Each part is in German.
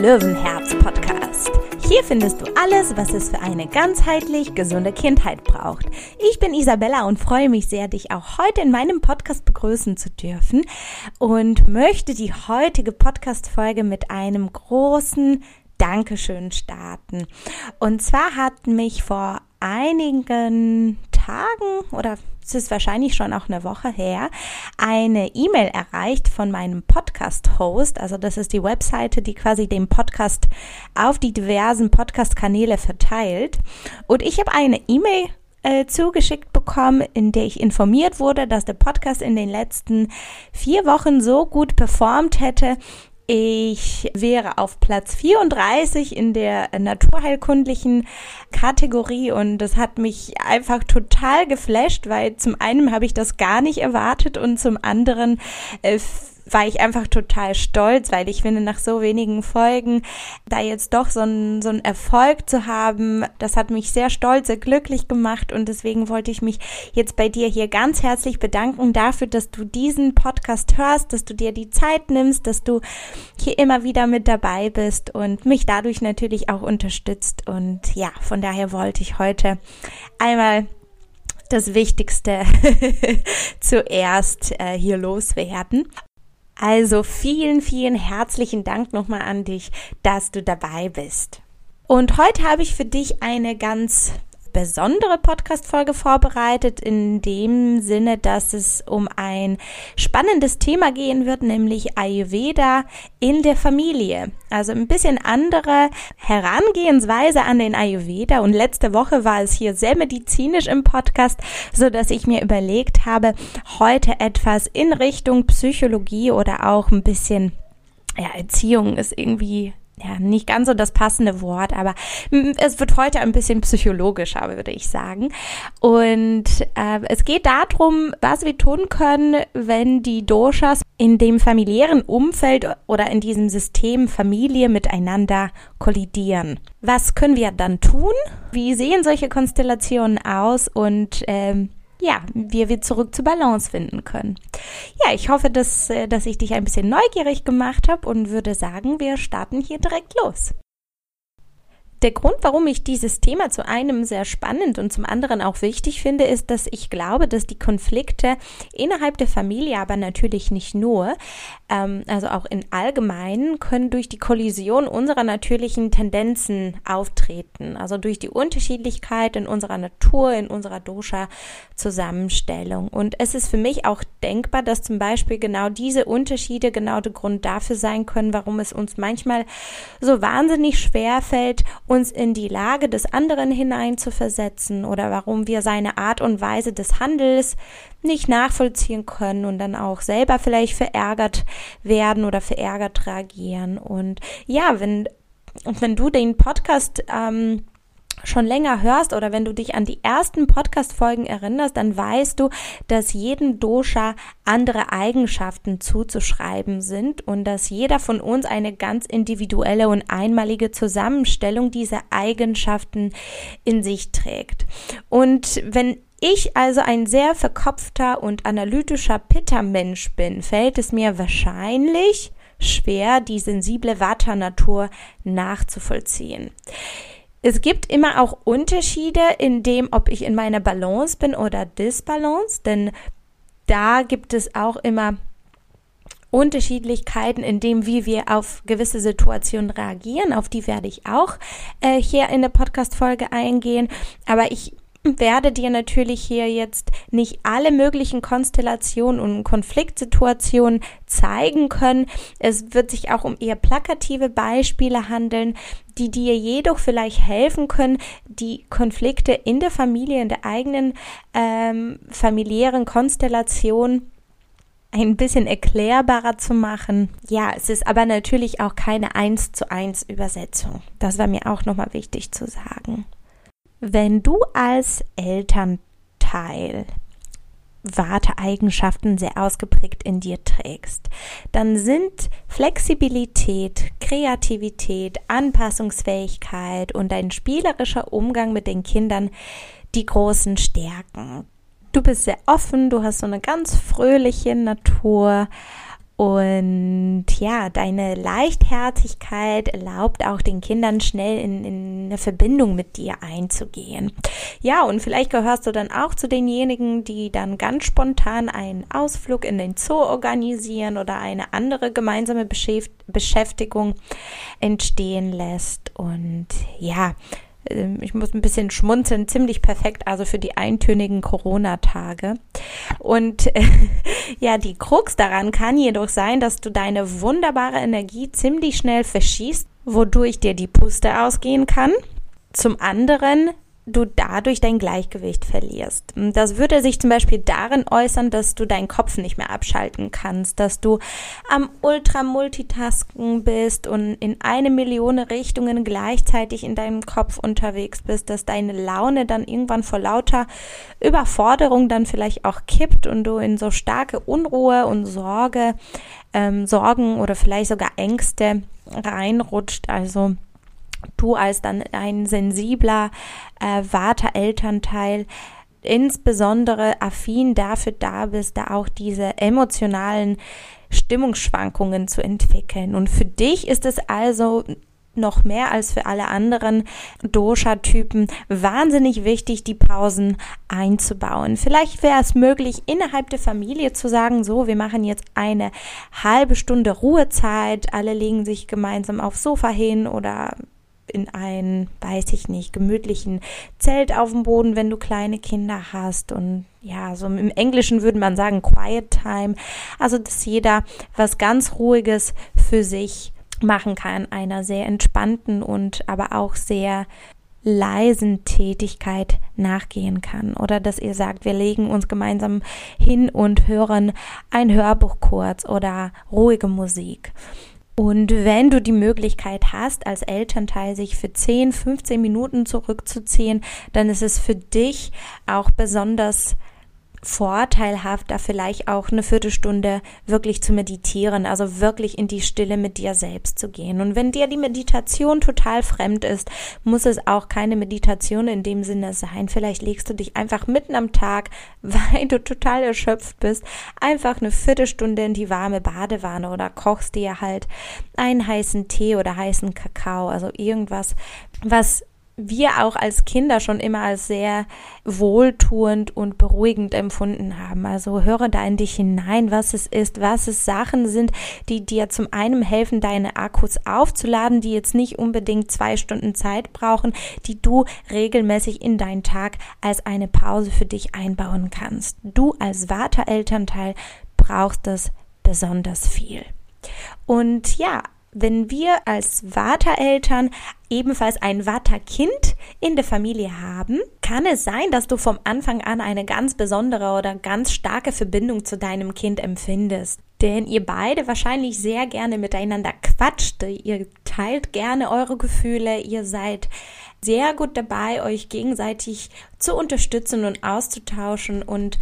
Löwenherz Podcast. Hier findest du alles, was es für eine ganzheitlich gesunde Kindheit braucht. Ich bin Isabella und freue mich sehr, dich auch heute in meinem Podcast begrüßen zu dürfen und möchte die heutige Podcast-Folge mit einem großen Dankeschön starten. Und zwar hat mich vor einigen Tagen oder es ist wahrscheinlich schon auch eine Woche her, eine E-Mail erreicht von meinem Podcast-Host. Also das ist die Webseite, die quasi den Podcast auf die diversen Podcast-Kanäle verteilt. Und ich habe eine E-Mail äh, zugeschickt bekommen, in der ich informiert wurde, dass der Podcast in den letzten vier Wochen so gut performt hätte, ich wäre auf Platz 34 in der naturheilkundlichen Kategorie und das hat mich einfach total geflasht, weil zum einen habe ich das gar nicht erwartet und zum anderen äh, war ich einfach total stolz, weil ich finde, nach so wenigen Folgen da jetzt doch so ein, so ein Erfolg zu haben, das hat mich sehr stolz, sehr glücklich gemacht und deswegen wollte ich mich jetzt bei dir hier ganz herzlich bedanken dafür, dass du diesen Podcast hörst, dass du dir die Zeit nimmst, dass du hier immer wieder mit dabei bist und mich dadurch natürlich auch unterstützt und ja, von daher wollte ich heute einmal das Wichtigste zuerst äh, hier loswerden. Also vielen, vielen herzlichen Dank nochmal an dich, dass du dabei bist. Und heute habe ich für dich eine ganz besondere Podcast-Folge vorbereitet, in dem Sinne, dass es um ein spannendes Thema gehen wird, nämlich Ayurveda in der Familie. Also ein bisschen andere Herangehensweise an den Ayurveda. Und letzte Woche war es hier sehr medizinisch im Podcast, so dass ich mir überlegt habe, heute etwas in Richtung Psychologie oder auch ein bisschen ja, Erziehung ist irgendwie ja, nicht ganz so das passende Wort, aber es wird heute ein bisschen psychologischer, würde ich sagen. Und äh, es geht darum, was wir tun können, wenn die Doshas in dem familiären Umfeld oder in diesem System Familie miteinander kollidieren. Was können wir dann tun? Wie sehen solche Konstellationen aus? Und ähm, ja, wie wir zurück zur Balance finden können. Ja, ich hoffe, dass, äh, dass ich dich ein bisschen neugierig gemacht habe und würde sagen, wir starten hier direkt los. Der Grund, warum ich dieses Thema zu einem sehr spannend und zum anderen auch wichtig finde, ist, dass ich glaube, dass die Konflikte innerhalb der Familie, aber natürlich nicht nur, ähm, also auch in allgemeinen, können durch die Kollision unserer natürlichen Tendenzen auftreten. Also durch die Unterschiedlichkeit in unserer Natur, in unserer Dosha-Zusammenstellung. Und es ist für mich auch denkbar, dass zum Beispiel genau diese Unterschiede genau der Grund dafür sein können, warum es uns manchmal so wahnsinnig schwer fällt, uns in die Lage des anderen hineinzuversetzen oder warum wir seine Art und Weise des Handels nicht nachvollziehen können und dann auch selber vielleicht verärgert werden oder verärgert reagieren. Und ja, wenn, wenn du den Podcast ähm, schon länger hörst oder wenn du dich an die ersten Podcast-Folgen erinnerst, dann weißt du, dass jedem Dosha andere Eigenschaften zuzuschreiben sind und dass jeder von uns eine ganz individuelle und einmalige Zusammenstellung dieser Eigenschaften in sich trägt. Und wenn ich also ein sehr verkopfter und analytischer Pitta-Mensch bin, fällt es mir wahrscheinlich schwer, die sensible Vata-Natur nachzuvollziehen. Es gibt immer auch Unterschiede in dem, ob ich in meiner Balance bin oder Disbalance, denn da gibt es auch immer Unterschiedlichkeiten in dem, wie wir auf gewisse Situationen reagieren. Auf die werde ich auch äh, hier in der Podcast-Folge eingehen. Aber ich werde dir natürlich hier jetzt nicht alle möglichen Konstellationen und Konfliktsituationen zeigen können. Es wird sich auch um eher plakative Beispiele handeln, die dir jedoch vielleicht helfen können, die Konflikte in der Familie, in der eigenen ähm, familiären Konstellation ein bisschen erklärbarer zu machen. Ja, es ist aber natürlich auch keine eins zu eins Übersetzung. Das war mir auch nochmal wichtig zu sagen. Wenn du als Elternteil Warteeigenschaften sehr ausgeprägt in dir trägst, dann sind Flexibilität, Kreativität, Anpassungsfähigkeit und ein spielerischer Umgang mit den Kindern die großen Stärken. Du bist sehr offen, du hast so eine ganz fröhliche Natur Und ja, deine Leichtherzigkeit erlaubt auch den Kindern schnell in, in eine Verbindung mit dir einzugehen. Ja, und vielleicht gehörst du dann auch zu denjenigen, die dann ganz spontan einen Ausflug in den Zoo organisieren oder eine andere gemeinsame Beschäftigung entstehen lässt. Und ja, ich muss ein bisschen schmunzeln, ziemlich perfekt, also für die eintönigen Corona-Tage. Und äh, ja, die Krux daran kann jedoch sein, dass du deine wunderbare Energie ziemlich schnell verschießt, wodurch dir die Puste ausgehen kann. Zum anderen du dadurch dein Gleichgewicht verlierst. Das würde sich zum Beispiel darin äußern, dass du deinen Kopf nicht mehr abschalten kannst, dass du am Ultra-Multitasken bist und in eine Million Richtungen gleichzeitig in deinem Kopf unterwegs bist, dass deine Laune dann irgendwann vor lauter Überforderung dann vielleicht auch kippt und du in so starke Unruhe und Sorge, ähm, Sorgen oder vielleicht sogar Ängste reinrutscht. Also du als dann ein sensibler äh, Vater-Elternteil insbesondere affin dafür da bist, da auch diese emotionalen Stimmungsschwankungen zu entwickeln. Und für dich ist es also noch mehr als für alle anderen Dosha-Typen wahnsinnig wichtig, die Pausen einzubauen. Vielleicht wäre es möglich, innerhalb der Familie zu sagen, so, wir machen jetzt eine halbe Stunde Ruhezeit, alle legen sich gemeinsam aufs Sofa hin oder in einen, weiß ich nicht, gemütlichen Zelt auf dem Boden, wenn du kleine Kinder hast und ja, so im Englischen würde man sagen Quiet Time. Also, dass jeder was ganz Ruhiges für sich machen kann, einer sehr entspannten und aber auch sehr leisen Tätigkeit nachgehen kann oder dass ihr sagt, wir legen uns gemeinsam hin und hören ein Hörbuch kurz oder ruhige Musik. Und wenn du die Möglichkeit hast, als Elternteil sich für 10, 15 Minuten zurückzuziehen, dann ist es für dich auch besonders vorteilhaft, da vielleicht auch eine Viertelstunde wirklich zu meditieren, also wirklich in die Stille mit dir selbst zu gehen. Und wenn dir die Meditation total fremd ist, muss es auch keine Meditation in dem Sinne sein. Vielleicht legst du dich einfach mitten am Tag, weil du total erschöpft bist, einfach eine Viertelstunde in die warme Badewanne oder kochst dir halt einen heißen Tee oder heißen Kakao, also irgendwas, was wir auch als Kinder schon immer als sehr wohltuend und beruhigend empfunden haben. Also höre da in dich hinein, was es ist, was es Sachen sind, die dir zum einen helfen, deine Akkus aufzuladen, die jetzt nicht unbedingt zwei Stunden Zeit brauchen, die du regelmäßig in deinen Tag als eine Pause für dich einbauen kannst. Du als Vaterelternteil brauchst das besonders viel. Und ja, wenn wir als Vatereltern ebenfalls ein Vaterkind in der Familie haben, kann es sein, dass du vom Anfang an eine ganz besondere oder ganz starke Verbindung zu deinem Kind empfindest. Denn ihr beide wahrscheinlich sehr gerne miteinander quatscht, ihr teilt gerne eure Gefühle, ihr seid sehr gut dabei, euch gegenseitig zu unterstützen und auszutauschen und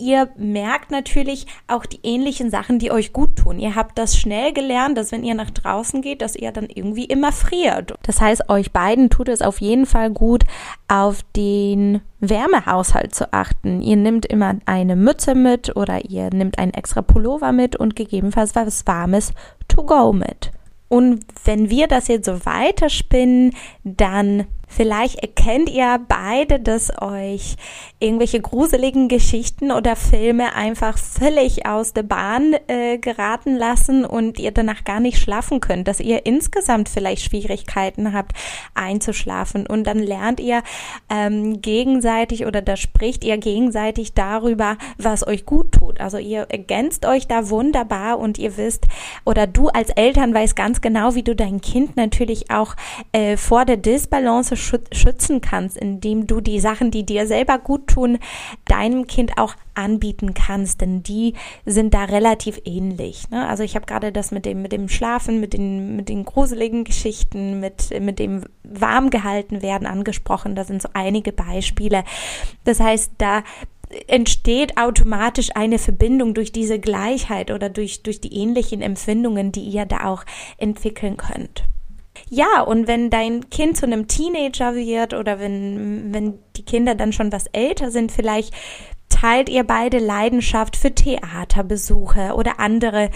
ihr merkt natürlich auch die ähnlichen Sachen, die euch gut tun. Ihr habt das schnell gelernt, dass wenn ihr nach draußen geht, dass ihr dann irgendwie immer friert. Das heißt, euch beiden tut es auf jeden Fall gut, auf den Wärmehaushalt zu achten. Ihr nehmt immer eine Mütze mit oder ihr nehmt einen extra Pullover mit und gegebenenfalls was Warmes to go mit. Und wenn wir das jetzt so weiterspinnen, dann Vielleicht erkennt ihr beide, dass euch irgendwelche gruseligen Geschichten oder Filme einfach völlig aus der Bahn äh, geraten lassen und ihr danach gar nicht schlafen könnt, dass ihr insgesamt vielleicht Schwierigkeiten habt einzuschlafen und dann lernt ihr ähm, gegenseitig oder da spricht ihr gegenseitig darüber, was euch gut tut. Also ihr ergänzt euch da wunderbar und ihr wisst oder du als Eltern weißt ganz genau, wie du dein Kind natürlich auch äh, vor der Disbalance schützen kannst, indem du die Sachen, die dir selber gut tun, deinem Kind auch anbieten kannst, denn die sind da relativ ähnlich. Ne? Also ich habe gerade das mit dem mit dem Schlafen, mit den mit den gruseligen Geschichten, mit mit dem warm gehalten werden angesprochen. Da sind so einige Beispiele. Das heißt, da entsteht automatisch eine Verbindung durch diese Gleichheit oder durch durch die ähnlichen Empfindungen, die ihr da auch entwickeln könnt. Ja, und wenn dein Kind zu einem Teenager wird oder wenn, wenn die Kinder dann schon was älter sind, vielleicht teilt ihr beide Leidenschaft für Theaterbesuche oder andere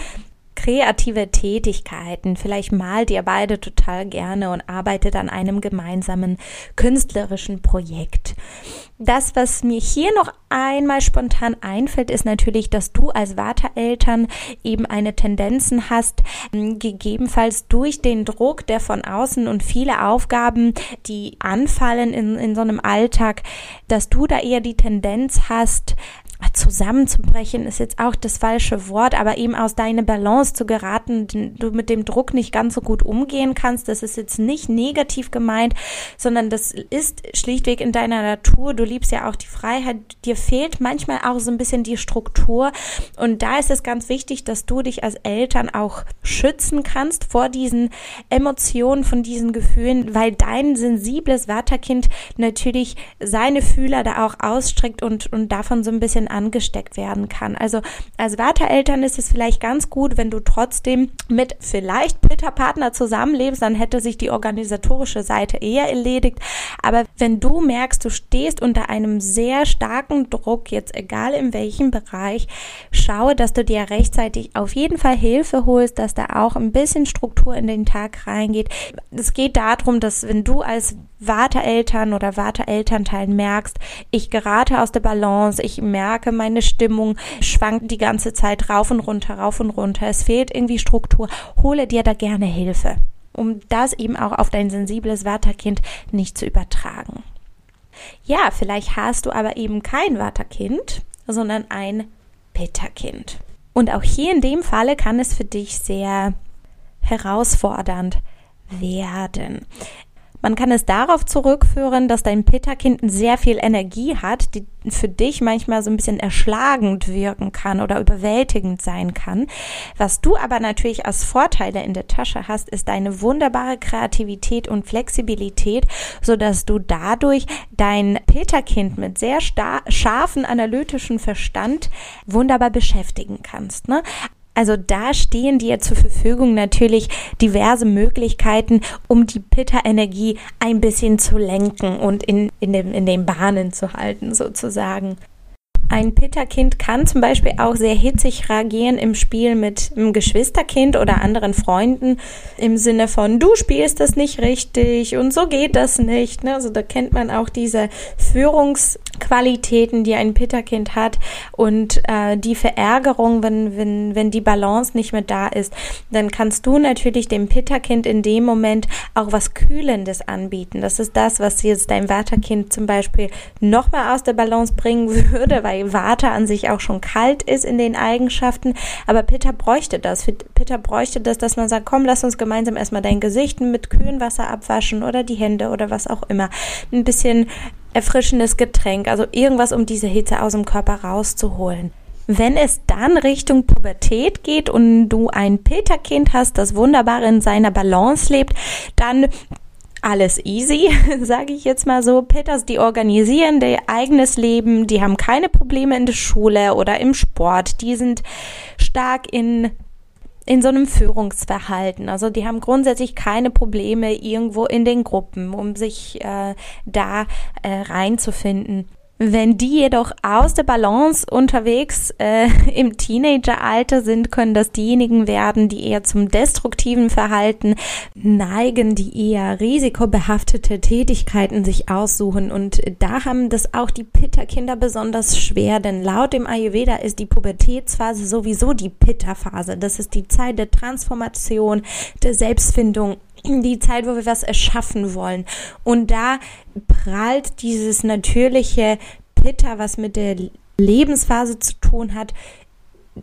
kreative Tätigkeiten. Vielleicht malt ihr beide total gerne und arbeitet an einem gemeinsamen künstlerischen Projekt. Das, was mir hier noch einmal spontan einfällt, ist natürlich, dass du als Vatereltern eben eine Tendenzen hast, gegebenenfalls durch den Druck, der von außen und viele Aufgaben, die anfallen in, in so einem Alltag, dass du da eher die Tendenz hast, zusammenzubrechen ist jetzt auch das falsche Wort, aber eben aus deiner Balance zu geraten, du mit dem Druck nicht ganz so gut umgehen kannst. Das ist jetzt nicht negativ gemeint, sondern das ist schlichtweg in deiner Natur. Du liebst ja auch die Freiheit. Dir fehlt manchmal auch so ein bisschen die Struktur. Und da ist es ganz wichtig, dass du dich als Eltern auch schützen kannst vor diesen Emotionen, von diesen Gefühlen, weil dein sensibles Vaterkind natürlich seine Fühler da auch ausstreckt und, und davon so ein bisschen angesteckt werden kann. Also als Vatereltern ist es vielleicht ganz gut, wenn du trotzdem mit vielleicht Peter-Partner zusammenlebst, dann hätte sich die organisatorische Seite eher erledigt. Aber wenn du merkst, du stehst unter einem sehr starken Druck, jetzt egal in welchem Bereich, schaue, dass du dir rechtzeitig auf jeden Fall Hilfe holst, dass da auch ein bisschen Struktur in den Tag reingeht. Es geht darum, dass wenn du als Vatereltern oder Vaterelternteil merkst, ich gerate aus der Balance, ich merke, meine Stimmung schwankt die ganze Zeit rauf und runter, rauf und runter, es fehlt irgendwie Struktur, hole dir da gerne Hilfe, um das eben auch auf dein sensibles Vaterkind nicht zu übertragen. Ja, vielleicht hast du aber eben kein Vaterkind, sondern ein Peterkind. Und auch hier in dem Falle kann es für dich sehr herausfordernd werden. Man kann es darauf zurückführen, dass dein Peterkind sehr viel Energie hat, die für dich manchmal so ein bisschen erschlagend wirken kann oder überwältigend sein kann. Was du aber natürlich als Vorteile in der Tasche hast, ist deine wunderbare Kreativität und Flexibilität, so dass du dadurch dein Peterkind mit sehr scharfen analytischen Verstand wunderbar beschäftigen kannst. Ne? Also da stehen dir zur Verfügung natürlich diverse Möglichkeiten, um die Pitta-Energie ein bisschen zu lenken und in, in, dem, in den Bahnen zu halten sozusagen. Ein Pitta-Kind kann zum Beispiel auch sehr hitzig reagieren im Spiel mit einem Geschwisterkind oder anderen Freunden im Sinne von, du spielst das nicht richtig und so geht das nicht. Ne? Also da kennt man auch diese Führungsqualitäten, die ein Pitta-Kind hat und äh, die Verärgerung, wenn, wenn, wenn die Balance nicht mehr da ist. Dann kannst du natürlich dem Pitta-Kind in dem Moment auch was Kühlendes anbieten. Das ist das, was jetzt dein Vata-Kind zum Beispiel nochmal aus der Balance bringen würde, weil weil Vata an sich auch schon kalt ist in den Eigenschaften. Aber Pitta bräuchte das. Pitta bräuchte das, dass man sagt, komm, lass uns gemeinsam erstmal dein Gesicht mit kühlem Wasser abwaschen oder die Hände oder was auch immer. Ein bisschen erfrischendes Getränk, also irgendwas, um diese Hitze aus dem Körper rauszuholen. Wenn es dann Richtung Pubertät geht und du ein Peterkind hast, das wunderbar in seiner Balance lebt, dann alles easy, sage ich jetzt mal so. Peters, die organisieren ihr eigenes Leben, die haben keine Probleme in der Schule oder im Sport, die sind stark in in so einem Führungsverhalten. Also die haben grundsätzlich keine Probleme irgendwo in den Gruppen, um sich äh, da äh, reinzufinden. Wenn die jedoch aus der Balance unterwegs äh, im Teenageralter sind, können das diejenigen werden, die eher zum destruktiven Verhalten neigen, die eher risikobehaftete Tätigkeiten sich aussuchen. Und da haben das auch die Pitta-Kinder besonders schwer, denn laut dem Ayurveda ist die Pubertätsphase sowieso die Pitta-Phase. Das ist die Zeit der Transformation, der Selbstfindung die Zeit, wo wir was erschaffen wollen. Und da prallt dieses natürliche Pitta, was mit der Lebensphase zu tun hat,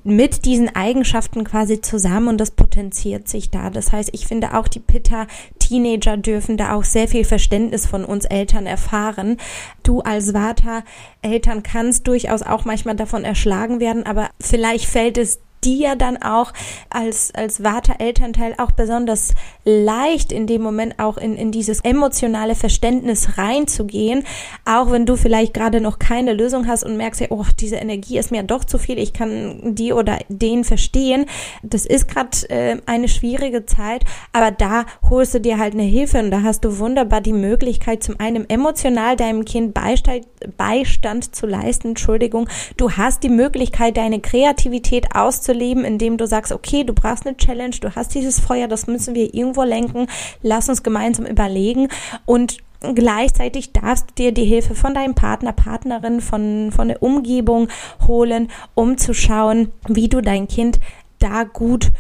mit diesen Eigenschaften quasi zusammen und das potenziert sich da. Das heißt, ich finde auch die Pitta-Teenager dürfen da auch sehr viel Verständnis von uns Eltern erfahren. Du als Vater-Eltern kannst durchaus auch manchmal davon erschlagen werden, aber vielleicht fällt es die ja dann auch als, als Vater-Elternteil auch besonders leicht in dem Moment auch in, in dieses emotionale Verständnis reinzugehen, auch wenn du vielleicht gerade noch keine Lösung hast und merkst ja, oh, diese Energie ist mir doch zu viel, ich kann die oder den verstehen. Das ist gerade äh, eine schwierige Zeit, aber da holst du dir halt eine Hilfe und da hast du wunderbar die Möglichkeit, zum einen emotional deinem Kind Beistand, Beistand zu leisten, Entschuldigung, du hast die Möglichkeit, deine Kreativität auszuprobieren, zu leben, indem du sagst, okay, du brauchst eine Challenge, du hast dieses Feuer, das müssen wir irgendwo lenken, lass uns gemeinsam überlegen und gleichzeitig darfst du dir die Hilfe von deinem Partner, Partnerin, von, von der Umgebung holen, um zu schauen, wie du dein Kind da gut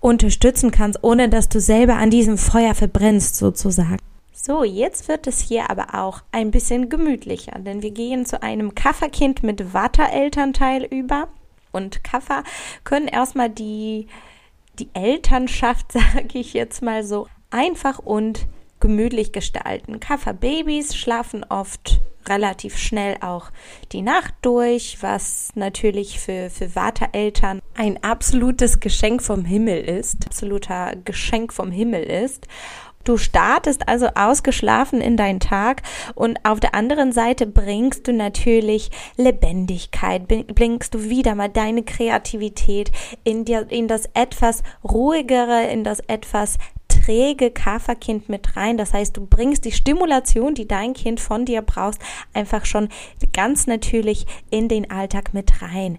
unterstützen kannst, ohne dass du selber an diesem Feuer verbrennst sozusagen. So, jetzt wird es hier aber auch ein bisschen gemütlicher, denn wir gehen zu einem Kafferkind mit Watter-Elternteil über. Und Kaffer können erstmal die, die Elternschaft, sage ich jetzt mal so, einfach und gemütlich gestalten. Kafferbabys schlafen oft relativ schnell auch die Nacht durch, was natürlich für, für Vatereltern ein absolutes Geschenk vom Himmel ist, absoluter Geschenk vom Himmel ist. Du startest also ausgeschlafen in deinen Tag und auf der anderen Seite bringst du natürlich Lebendigkeit, bringst du wieder mal deine Kreativität in, dir, in das etwas ruhigere, in das etwas träge Kaferkind mit rein. Das heißt, du bringst die Stimulation, die dein Kind von dir brauchst, einfach schon ganz natürlich in den Alltag mit rein.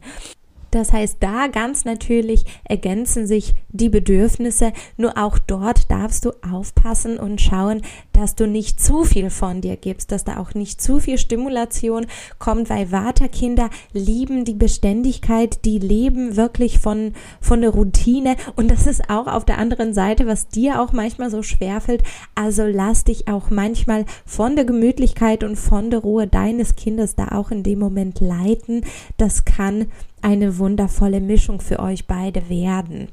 Das heißt, da ganz natürlich ergänzen sich die Bedürfnisse, nur auch dort darfst du aufpassen und schauen, dass du nicht zu viel von dir gibst, dass da auch nicht zu viel Stimulation kommt, weil Vaterkinder lieben die Beständigkeit, die leben wirklich von, von der Routine und das ist auch auf der anderen Seite, was dir auch manchmal so schwerfällt. Also lass dich auch manchmal von der Gemütlichkeit und von der Ruhe deines Kindes da auch in dem Moment leiten. Das kann eine wundervolle Mischung für euch beide werden.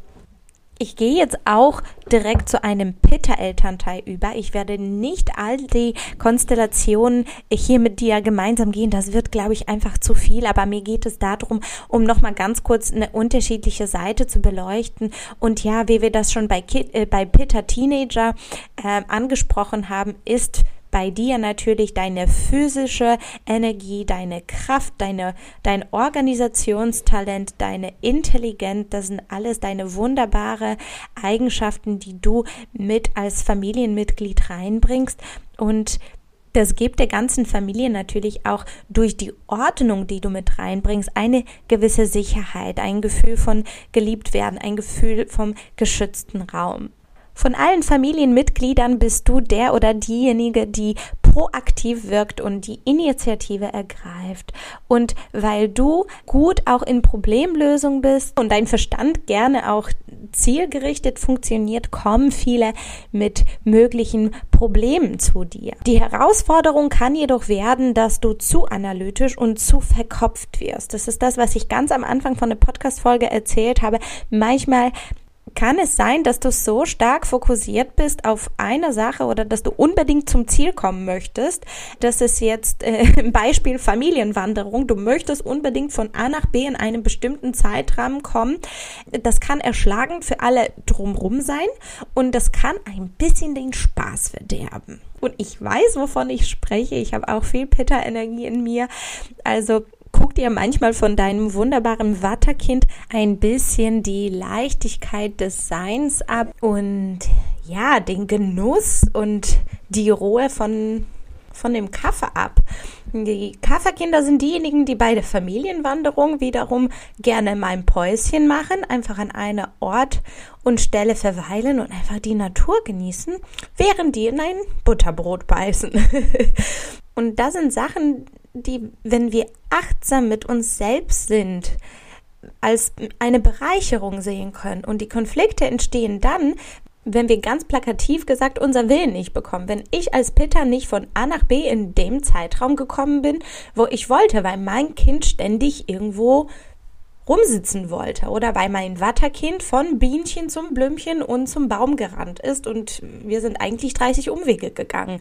Ich gehe jetzt auch direkt zu einem Pitta-Elternteil über. Ich werde nicht all die Konstellationen hier mit dir gemeinsam gehen. Das wird, glaube ich, einfach zu viel. Aber mir geht es darum, um nochmal ganz kurz eine unterschiedliche Seite zu beleuchten. Und ja, wie wir das schon bei, äh, bei Pitta-Teenager äh, angesprochen haben, ist bei dir natürlich deine physische Energie, deine Kraft, deine, dein Organisationstalent, deine Intelligenz, das sind alles deine wunderbare Eigenschaften, die du mit als Familienmitglied reinbringst und das gibt der ganzen Familie natürlich auch durch die Ordnung, die du mit reinbringst, eine gewisse Sicherheit, ein Gefühl von geliebt werden, ein Gefühl vom geschützten Raum. Von allen Familienmitgliedern bist du der oder diejenige, die proaktiv wirkt und die Initiative ergreift. Und weil du gut auch in Problemlösung bist und dein Verstand gerne auch zielgerichtet funktioniert, kommen viele mit möglichen Problemen zu dir. Die Herausforderung kann jedoch werden, dass du zu analytisch und zu verkopft wirst. Das ist das, was ich ganz am Anfang von der Podcast-Folge erzählt habe. Manchmal kann es sein, dass du so stark fokussiert bist auf eine Sache oder dass du unbedingt zum Ziel kommen möchtest. Das ist jetzt äh, im Beispiel Familienwanderung. Du möchtest unbedingt von A nach B in einem bestimmten Zeitrahmen kommen. Das kann erschlagend für alle drumrum sein und das kann ein bisschen den Spaß verderben. Und ich weiß, wovon ich spreche. Ich habe auch viel Pitta-Energie in mir. Also guck dir manchmal von deinem wunderbaren Watterkind ein bisschen die Leichtigkeit des Seins ab und ja, den Genuss und die Ruhe von von dem Kaffee ab. Die Kaffeekinder sind diejenigen, die bei der Familienwanderung wiederum gerne mal ein Päuschen machen, einfach an einer Ort und Stelle verweilen und einfach die Natur genießen, während die in ein Butterbrot beißen. und das sind Sachen, die, wenn wir achtsam mit uns selbst sind, als eine Bereicherung sehen können. Und die Konflikte entstehen dann, wenn wir ganz plakativ gesagt unser Willen nicht bekommen. Wenn ich als Peter nicht von A nach B in dem Zeitraum gekommen bin, wo ich wollte, weil mein Kind ständig irgendwo rumsitzen wollte oder weil mein Watterkind von Bienchen zum Blümchen und zum Baum gerannt ist und wir sind eigentlich 30 Umwege gegangen.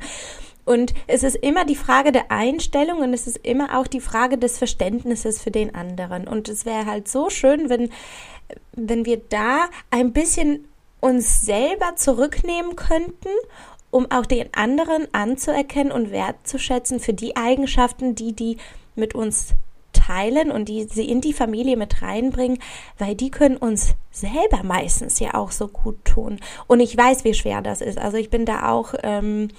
Und es ist immer die Frage der Einstellung und es ist immer auch die Frage des Verständnisses für den anderen. Und es wäre halt so schön, wenn, wenn wir da ein bisschen uns selber zurücknehmen könnten, um auch den anderen anzuerkennen und wertzuschätzen für die Eigenschaften, die die mit uns teilen und die sie in die Familie mit reinbringen, weil die können uns selber meistens ja auch so gut tun. Und ich weiß, wie schwer das ist. Also ich bin da auch ähm,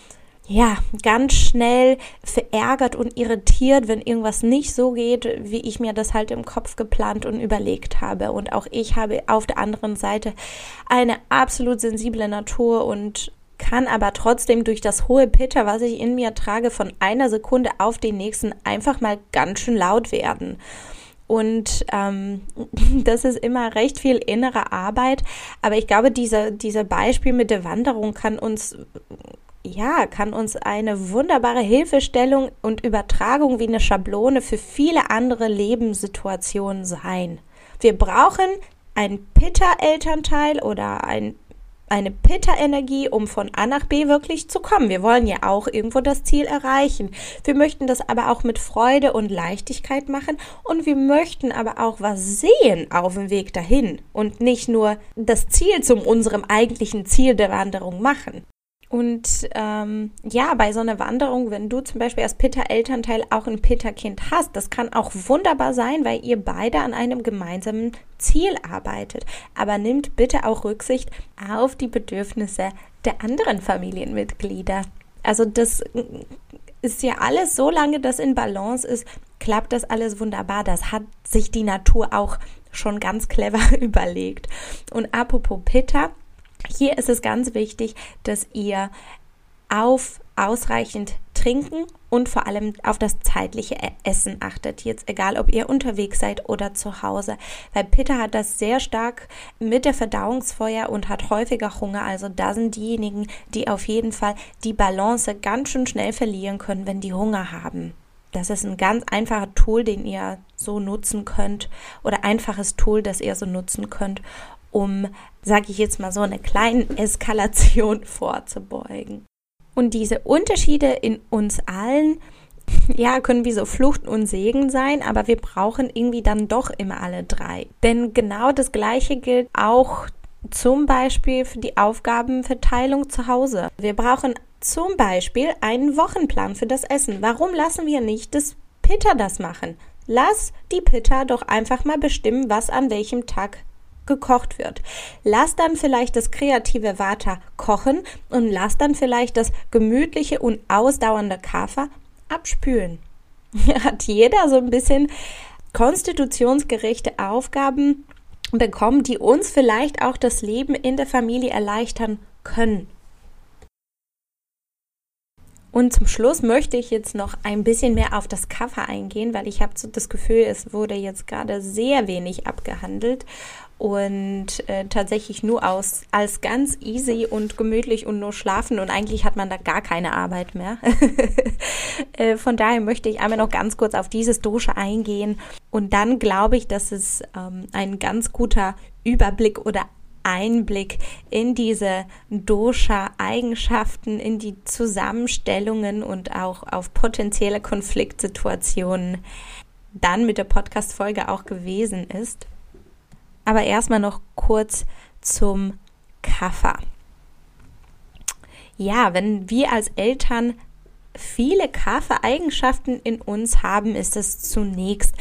ja, ganz schnell verärgert und irritiert, wenn irgendwas nicht so geht, wie ich mir das halt im Kopf geplant und überlegt habe. Und auch ich habe auf der anderen Seite eine absolut sensible Natur und kann aber trotzdem durch das hohe Pitter, was ich in mir trage, von einer Sekunde auf den nächsten einfach mal ganz schön laut werden. Und ähm, das ist immer recht viel innere Arbeit. Aber ich glaube, dieser, dieser Beispiel mit der Wanderung kann uns ja, kann uns eine wunderbare Hilfestellung und Übertragung wie eine Schablone für viele andere Lebenssituationen sein. Wir brauchen ein Pitta-Elternteil oder ein, eine Pitta-Energie, um von A nach B wirklich zu kommen. Wir wollen ja auch irgendwo das Ziel erreichen. Wir möchten das aber auch mit Freude und Leichtigkeit machen und wir möchten aber auch was sehen auf dem Weg dahin und nicht nur das Ziel zum unserem eigentlichen Ziel der Wanderung machen. Und ähm, ja, bei so einer Wanderung, wenn du zum Beispiel als Pitta-Elternteil auch ein Pitta-Kind hast, das kann auch wunderbar sein, weil ihr beide an einem gemeinsamen Ziel arbeitet. Aber nimmt bitte auch Rücksicht auf die Bedürfnisse der anderen Familienmitglieder. Also das ist ja alles, solange das in Balance ist, klappt das alles wunderbar. Das hat sich die Natur auch schon ganz clever überlegt. Und apropos Pitta, hier ist es ganz wichtig, dass ihr auf ausreichend trinken und vor allem auf das zeitliche e- Essen achtet. Jetzt egal, ob ihr unterwegs seid oder zu Hause. Weil Peter hat das sehr stark mit der Verdauungsfeuer und hat häufiger Hunger. Also da sind diejenigen, die auf jeden Fall die Balance ganz schön schnell verlieren können, wenn die Hunger haben. Das ist ein ganz einfacher Tool, den ihr so nutzen könnt oder einfaches Tool, das ihr so nutzen könnt, um, sage ich jetzt mal so, eine kleine Eskalation vorzubeugen. Und diese Unterschiede in uns allen, ja, können wie so Flucht und Segen sein, aber wir brauchen irgendwie dann doch immer alle drei. Denn genau das Gleiche gilt auch zum Beispiel für die Aufgabenverteilung zu Hause. Wir brauchen zum Beispiel einen Wochenplan für das Essen. Warum lassen wir nicht das Pitter das machen? Lass die Pitter doch einfach mal bestimmen, was an welchem Tag gekocht wird. Lass dann vielleicht das kreative Vata kochen und lass dann vielleicht das gemütliche und ausdauernde Kafer abspülen. Hat jeder so ein bisschen konstitutionsgerechte Aufgaben bekommen, die uns vielleicht auch das Leben in der Familie erleichtern können. Und zum Schluss möchte ich jetzt noch ein bisschen mehr auf das Cover eingehen, weil ich habe so das Gefühl, es wurde jetzt gerade sehr wenig abgehandelt und äh, tatsächlich nur aus als ganz easy und gemütlich und nur schlafen und eigentlich hat man da gar keine Arbeit mehr. äh, von daher möchte ich einmal noch ganz kurz auf dieses Dosha eingehen und dann glaube ich, dass es ähm, ein ganz guter Überblick oder Einblick in diese Dosha-Eigenschaften, in die Zusammenstellungen und auch auf potenzielle Konfliktsituationen dann mit der Podcast-Folge auch gewesen ist. Aber erstmal noch kurz zum Kaffer. Ja, wenn wir als Eltern viele Kaffer-Eigenschaften in uns haben, ist es zunächst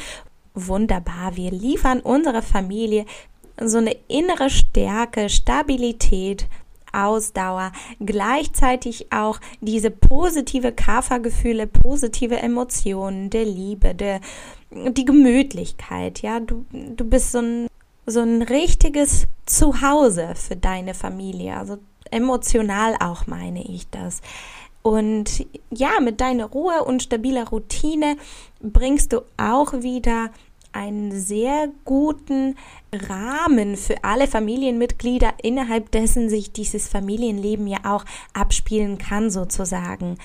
wunderbar. Wir liefern unserer Familie so eine innere Stärke, Stabilität, Ausdauer, gleichzeitig auch diese positive Kaffergefühle, positive Emotionen der Liebe, der, die Gemütlichkeit, ja, du, du bist so ein so ein richtiges Zuhause für deine Familie. Also emotional auch meine ich das. Und ja, mit deiner Ruhe und stabiler Routine bringst du auch wieder einen sehr guten Rahmen für alle Familienmitglieder, innerhalb dessen sich dieses Familienleben ja auch abspielen kann, sozusagen.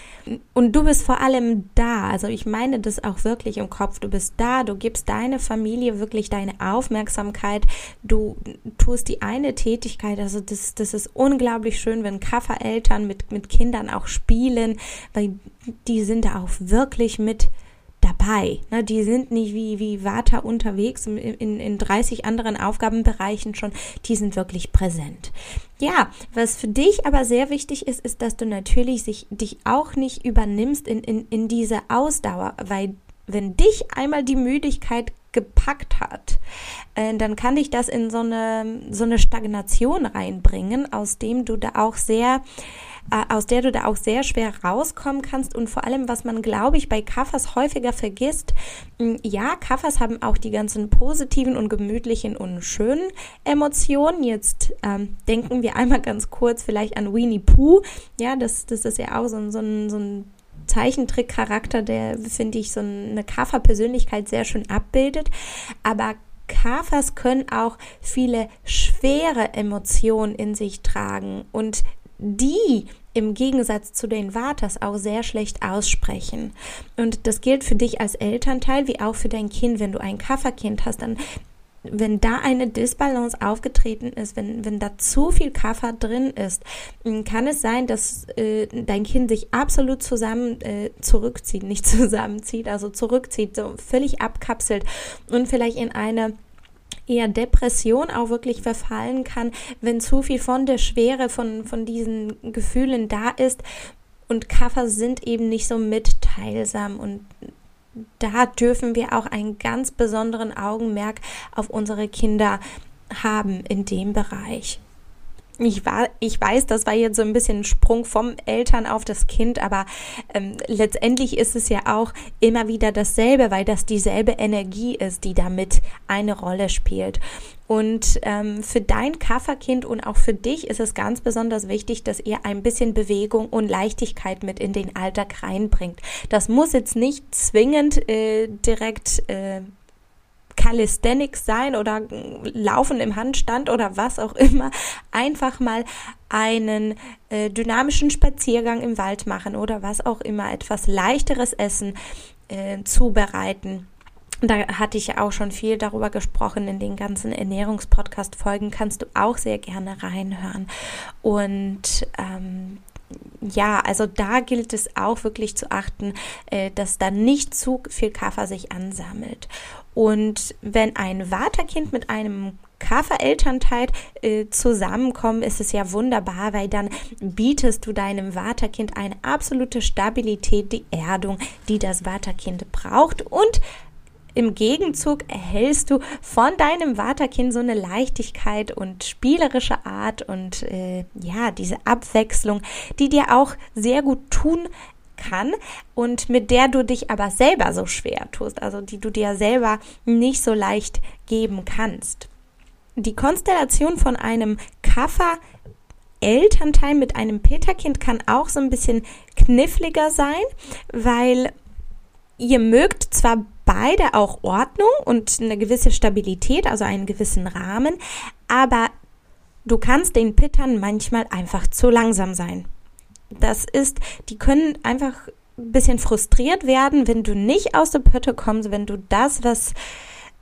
Und du bist vor allem da. Also ich meine das auch wirklich im Kopf. Du bist da, du gibst deine Familie wirklich deine Aufmerksamkeit. Du tust die eine Tätigkeit. Also das, das ist unglaublich schön, wenn Kaffereltern mit, mit Kindern auch spielen, weil die sind da auch wirklich mit dabei. Ne? Die sind nicht wie, wie Vata unterwegs in, in, in 30 anderen Aufgabenbereichen schon, die sind wirklich präsent. Ja, was für dich aber sehr wichtig ist, ist, dass du natürlich sich, dich auch nicht übernimmst in, in, in diese Ausdauer, weil wenn dich einmal die Müdigkeit gepackt hat, äh, dann kann dich das in so eine, so eine Stagnation reinbringen, aus dem du da auch sehr äh, aus der du da auch sehr schwer rauskommen kannst und vor allem, was man, glaube ich, bei Kaffers häufiger vergisst, ja, Kaffers haben auch die ganzen positiven und gemütlichen und schönen Emotionen. Jetzt ähm, denken wir einmal ganz kurz vielleicht an Winnie Pooh. Ja, das, das ist ja auch so ein, so ein, so ein Zeichentrick-Charakter, der, finde ich, so eine Kaffer-Persönlichkeit sehr schön abbildet. Aber Kafers können auch viele schwere Emotionen in sich tragen und die im Gegensatz zu den Vaters auch sehr schlecht aussprechen. Und das gilt für dich als Elternteil wie auch für dein Kind. Wenn du ein Kafferkind hast, dann wenn da eine Disbalance aufgetreten ist, wenn, wenn da zu viel Kaffer drin ist, kann es sein, dass äh, dein Kind sich absolut zusammen äh, zurückzieht, nicht zusammenzieht, also zurückzieht, so völlig abkapselt und vielleicht in eine eher Depression auch wirklich verfallen kann, wenn zu viel von der Schwere von, von diesen Gefühlen da ist. Und Kaffer sind eben nicht so mitteilsam und da dürfen wir auch einen ganz besonderen Augenmerk auf unsere Kinder haben in dem Bereich. Ich, war, ich weiß, das war jetzt so ein bisschen ein Sprung vom Eltern auf das Kind, aber ähm, letztendlich ist es ja auch immer wieder dasselbe, weil das dieselbe Energie ist, die damit eine Rolle spielt. Und ähm, für dein Kafferkind und auch für dich ist es ganz besonders wichtig, dass ihr ein bisschen Bewegung und Leichtigkeit mit in den Alltag reinbringt. Das muss jetzt nicht zwingend äh, direkt äh, Calisthenics sein oder Laufen im Handstand oder was auch immer, einfach mal einen äh, dynamischen Spaziergang im Wald machen oder was auch immer, etwas leichteres Essen äh, zubereiten. Da hatte ich ja auch schon viel darüber gesprochen in den ganzen Ernährungspodcast-Folgen. Kannst du auch sehr gerne reinhören. Und ähm, ja, also da gilt es auch wirklich zu achten, äh, dass da nicht zu viel Kaffer sich ansammelt. Und wenn ein Vaterkind mit einem Kaffer-Elternteil äh, zusammenkommen, ist es ja wunderbar, weil dann bietest du deinem Vaterkind eine absolute Stabilität, die Erdung, die das Vaterkind braucht. Und im Gegenzug erhältst du von deinem Vaterkind so eine Leichtigkeit und spielerische Art und äh, ja, diese Abwechslung, die dir auch sehr gut tun kann und mit der du dich aber selber so schwer tust, also die du dir selber nicht so leicht geben kannst. Die Konstellation von einem Kaffer Elternteil mit einem Peterkind kann auch so ein bisschen kniffliger sein, weil ihr mögt zwar beide auch Ordnung und eine gewisse Stabilität, also einen gewissen Rahmen, aber du kannst den Pittern manchmal einfach zu langsam sein. Das ist, die können einfach ein bisschen frustriert werden, wenn du nicht aus der Pötte kommst, wenn du das, was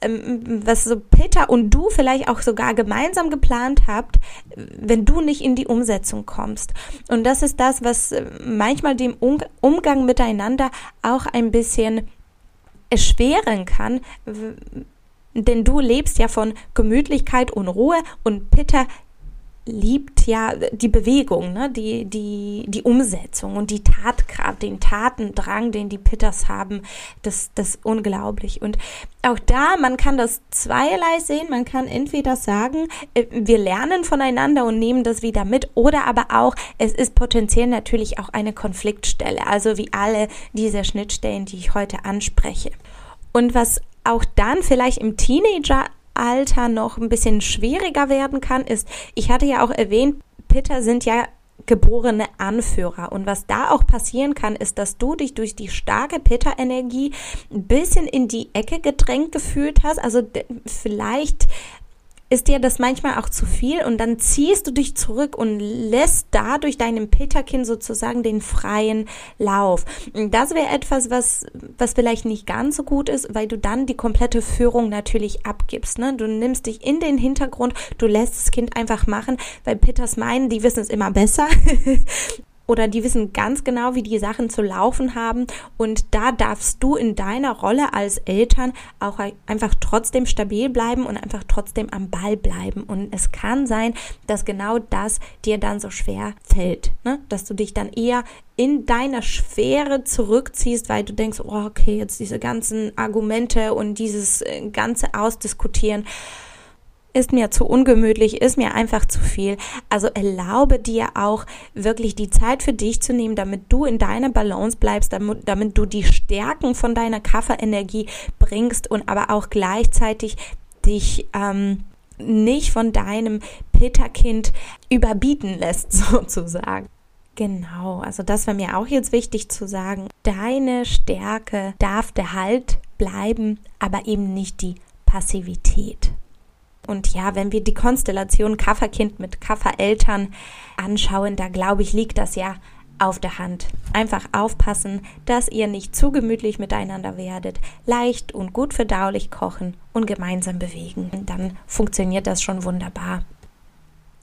ähm, was so Peter und du vielleicht auch sogar gemeinsam geplant habt, wenn du nicht in die Umsetzung kommst. Und das ist das, was äh, manchmal dem Umgang miteinander auch ein bisschen erschweren kann, denn du lebst ja von Gemütlichkeit und Ruhe und Peter liebt ja die Bewegung, ne? die, die, die Umsetzung und die Tatkraft, den Tatendrang, den die Pitters haben, das, das ist unglaublich. Und auch da, man kann das zweierlei sehen, man kann entweder sagen, äh, wir lernen voneinander und nehmen das wieder mit, oder aber auch, es ist potenziell natürlich auch eine Konfliktstelle, also wie alle diese Schnittstellen, die ich heute anspreche. Und was auch dann vielleicht im Teenager Alter noch ein bisschen schwieriger werden kann, ist, ich hatte ja auch erwähnt, Pitter sind ja geborene Anführer. Und was da auch passieren kann, ist, dass du dich durch die starke Pitter-Energie ein bisschen in die Ecke gedrängt gefühlt hast. Also vielleicht ist dir das manchmal auch zu viel und dann ziehst du dich zurück und lässt dadurch deinem Peterkind sozusagen den freien Lauf. Das wäre etwas, was, was vielleicht nicht ganz so gut ist, weil du dann die komplette Führung natürlich abgibst. Ne? Du nimmst dich in den Hintergrund, du lässt das Kind einfach machen, weil Peters meinen, die wissen es immer besser. oder die wissen ganz genau, wie die Sachen zu laufen haben. Und da darfst du in deiner Rolle als Eltern auch einfach trotzdem stabil bleiben und einfach trotzdem am Ball bleiben. Und es kann sein, dass genau das dir dann so schwer fällt, ne? dass du dich dann eher in deiner Schwere zurückziehst, weil du denkst, oh, okay, jetzt diese ganzen Argumente und dieses äh, ganze Ausdiskutieren ist mir zu ungemütlich, ist mir einfach zu viel. Also erlaube dir auch wirklich die Zeit für dich zu nehmen, damit du in deiner Balance bleibst, damit, damit du die Stärken von deiner Kafferenergie bringst und aber auch gleichzeitig dich ähm, nicht von deinem Pitterkind überbieten lässt, sozusagen. Genau, also das war mir auch jetzt wichtig zu sagen. Deine Stärke darf der Halt bleiben, aber eben nicht die Passivität. Und ja, wenn wir die Konstellation Kafferkind mit Kaffereltern anschauen, da glaube ich, liegt das ja auf der Hand. Einfach aufpassen, dass ihr nicht zu gemütlich miteinander werdet, leicht und gut verdaulich kochen und gemeinsam bewegen. Dann funktioniert das schon wunderbar.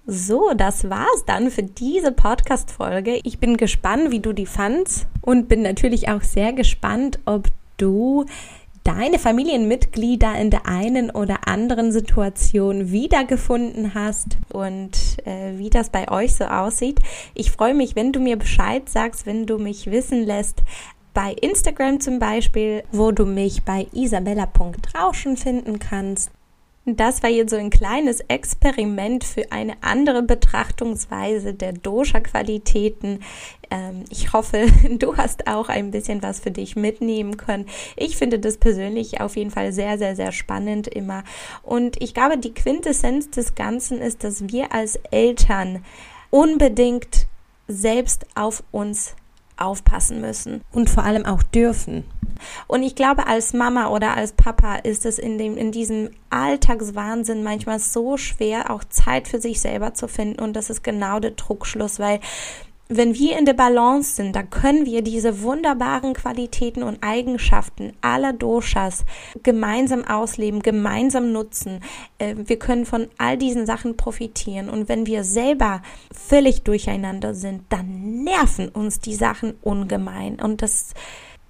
So, das war's dann für diese Podcast-Folge. Ich bin gespannt, wie du die fandst und bin natürlich auch sehr gespannt, ob du deine Familienmitglieder in der einen oder anderen Situation wiedergefunden hast und äh, wie das bei euch so aussieht. Ich freue mich, wenn du mir Bescheid sagst, wenn du mich wissen lässt, bei Instagram zum Beispiel, wo du mich bei isabella.rauschen finden kannst. Das war jetzt so ein kleines Experiment für eine andere Betrachtungsweise der Dosha-Qualitäten. Ähm, ich hoffe, du hast auch ein bisschen was für dich mitnehmen können. Ich finde das persönlich auf jeden Fall sehr, sehr, sehr spannend immer. Und ich glaube, die Quintessenz des Ganzen ist, dass wir als Eltern unbedingt selbst auf uns aufpassen müssen und vor allem auch dürfen. Und ich glaube, als Mama oder als Papa ist es in, dem, in diesem Alltagswahnsinn manchmal so schwer, auch Zeit für sich selber zu finden. Und das ist genau der Druckschluss, weil wenn wir in der Balance sind, dann können wir diese wunderbaren Qualitäten und Eigenschaften aller Doshas gemeinsam ausleben, gemeinsam nutzen. Äh, wir können von all diesen Sachen profitieren. Und wenn wir selber völlig durcheinander sind, dann nerven uns die Sachen ungemein. Und das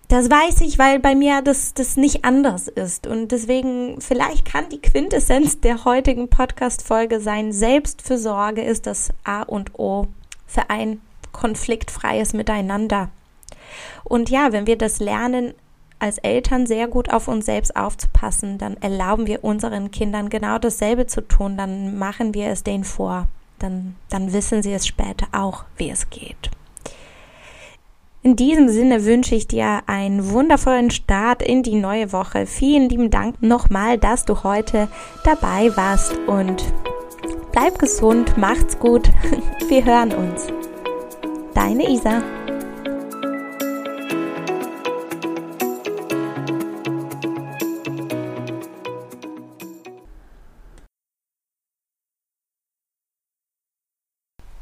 das weiß ich, weil bei mir das, das nicht anders ist. Und deswegen, vielleicht kann die Quintessenz der heutigen Podcast-Folge sein, Selbstfürsorge ist das A und O für ein konfliktfreies Miteinander. Und ja, wenn wir das lernen, als Eltern sehr gut auf uns selbst aufzupassen, dann erlauben wir unseren Kindern genau dasselbe zu tun, dann machen wir es denen vor. Dann, dann wissen sie es später auch, wie es geht. In diesem Sinne wünsche ich dir einen wundervollen Start in die neue Woche. Vielen lieben Dank nochmal, dass du heute dabei warst und bleib gesund, macht's gut. Wir hören uns. Deine Isa.